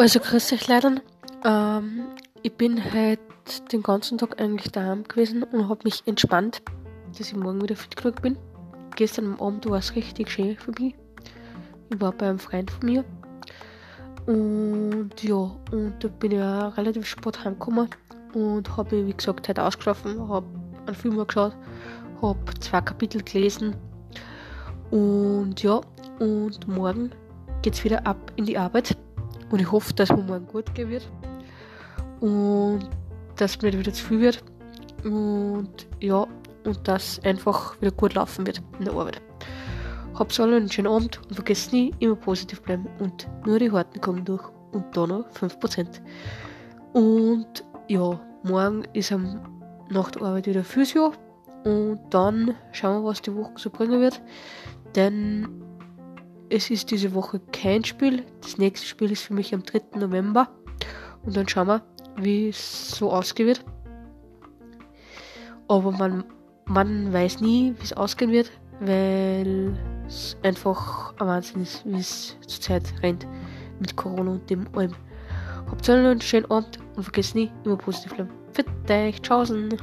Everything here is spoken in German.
Also grüß euch leider. Ähm, ich bin heute den ganzen Tag eigentlich daheim gewesen und habe mich entspannt, dass ich morgen wieder fit genug bin. Gestern Abend war es richtig schön für mich. Ich war bei einem Freund von mir. Und ja, und da bin ich auch relativ spät heimgekommen und habe wie gesagt, heute ausgeschlafen, habe einen Film geschaut, habe zwei Kapitel gelesen. Und ja, und morgen geht es wieder ab in die Arbeit. Und ich hoffe, dass mir morgen gut gehen wird. Und dass mir nicht wieder zu viel wird. Und ja, und dass einfach wieder gut laufen wird in der Arbeit. Habt alle einen schönen Abend und vergesst nie, immer positiv bleiben. Und nur die Harten kommen durch. Und da noch 5%. Und ja, morgen ist am nach der Arbeit wieder Physio. Und dann schauen wir, was die Woche so bringen wird. Denn es ist diese Woche kein Spiel. Das nächste Spiel ist für mich am 3. November. Und dann schauen wir, wie es so ausgehen wird. Aber man, man weiß nie, wie es ausgehen wird, weil es einfach ein Wahnsinn ist, wie es zurzeit rennt mit Corona und dem allem. Habt einen schönen Abend und vergesst nie, immer positiv bleiben. Für dich, tschaußen!